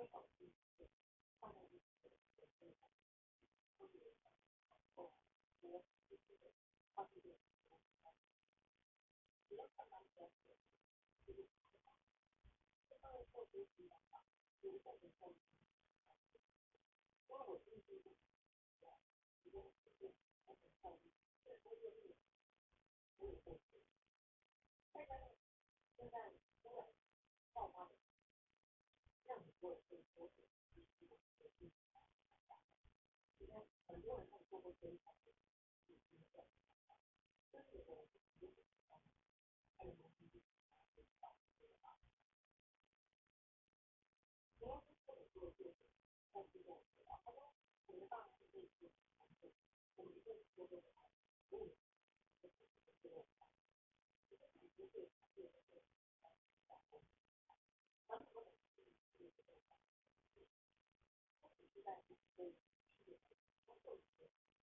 多少地是大概率是水分的，特别像气泡或和气体的化学变化中比较少。主要看到的是气体的大小，气泡或固体的大小，基本上都是气体。那我进一步的提供实验化学效率，再多一点，我也会。再加上。很多人在做这些，但是我们不是。还有我们自己，主要是做这些，但是我们知道，我们大部分这些，我们自己做做。嗯。后一些选择。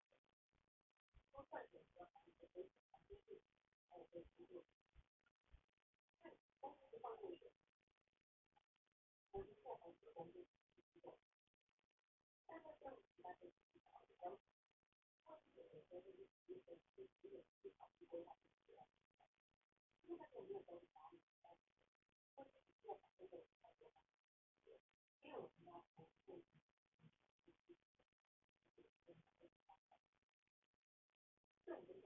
包括选择还有一些非常常规的，还有一些工作选择。但公司的账户里我们做好自动运行机构，但是项目其他的是考虑要求，后期的选择就是提前提前有思考去规划这个项目，因为它有没有管理管理的要求，或者是做法都有要求，没有什么好的问题。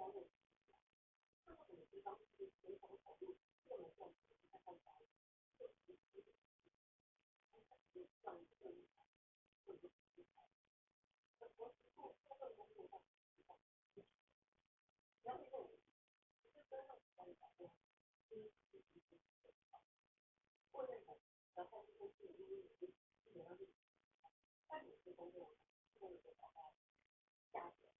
各种地方，减少，能在，工作、工作，的在，达到下午。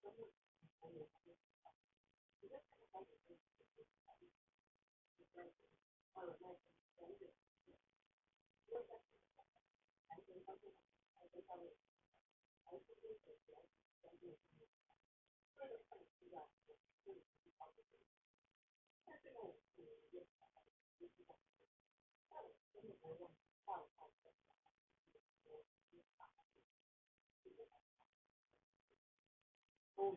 真的，还有，你的产品就是，你的产品，还有那些产品，因为现在，还是销售，还是销售，还是销售，这个是需要，这个是需要，但是呢，我们这些，就是说，那我真的没有，那我好说。我。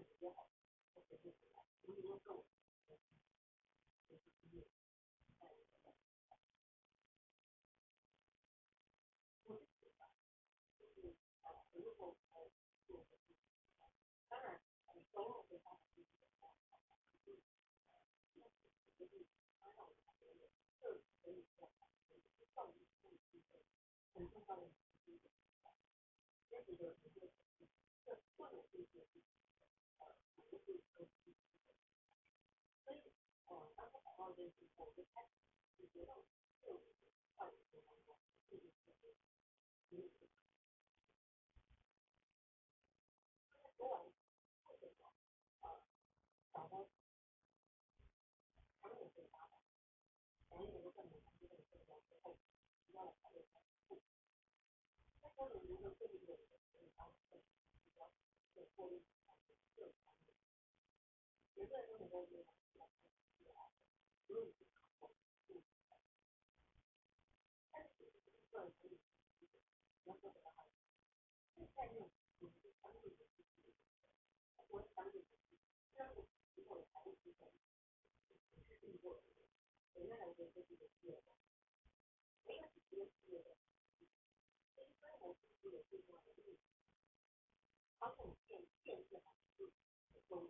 所以，哦，当初广告就是我觉得，你觉，呢就更加配合，然后，然后他们，现在这么多的，嗯，但是算可以，能说的哈，现在，咱们这个，咱们这个，中国的咱们这个，虽然我们以后的财务机构，也是经过，现在来说就是有，没有直接的，现在来说就是最重要的，而且我们建建设的，嗯，都。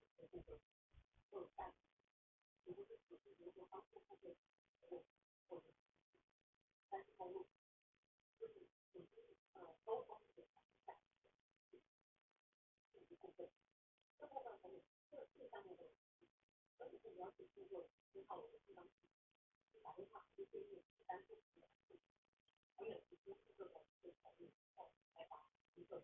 这个，就下，如果是直接直接方式，或者，或者，但是，在用，就是，嗯，都从，从，从这，这部分，这这上面的，而且你要去做信号的测量，打电话是最近，但是，而且是四个的，一个开发，一个。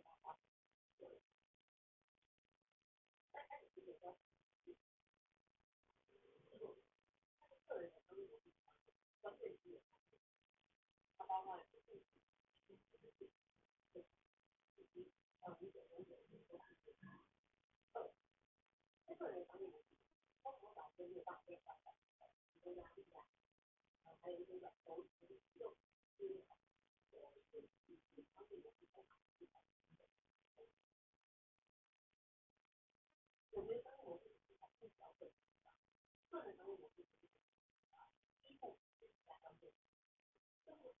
单位不定期举行每个季度的年度考评，以及呃五点零九年度考评的测评。在个人方面呢，综合导致业大业小的竞争压力呀，呃还有一些软投资又进入了，我们是以及产品的提升考评的，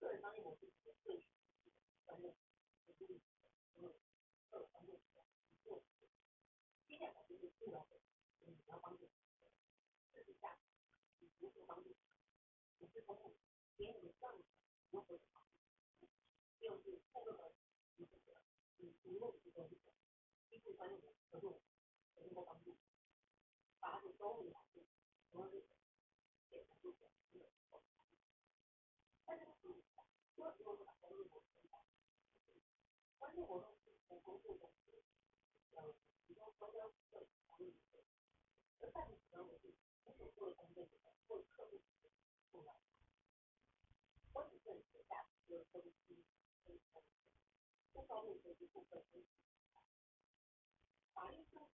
个人商业模式。帮助，帮助都没帮助，主要是，也是就是，但是我们，这时候我们考虑我们，但是我们我们做的，嗯，比如说国家的法律，现在我们做的工作就是做客户，重要，我只问一下，就是客户，多少路费一部分，法律是。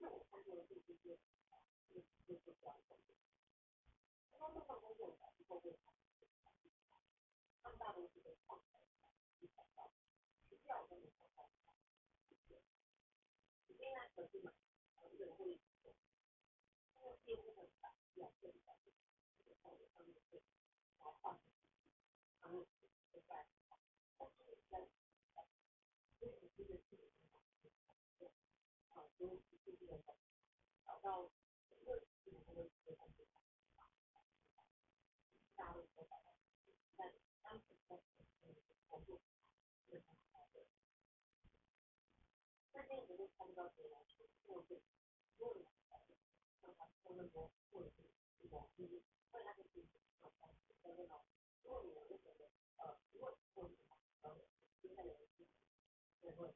就我做的这些，这些这些工作，刚刚那份工作，以后会，那么大的一个创，一定要跟你们合作。因，改变，改变，然后们就会老化，是，这时。就是这个找到整个这个这个东西，价位和找到在当时在我们这个，那这个就看不到谁来去做，做，让他做那么多，或者是说，或者是说，大家就是说，那个，如果你觉得呃，如果做的话，然后现在有一些，再说。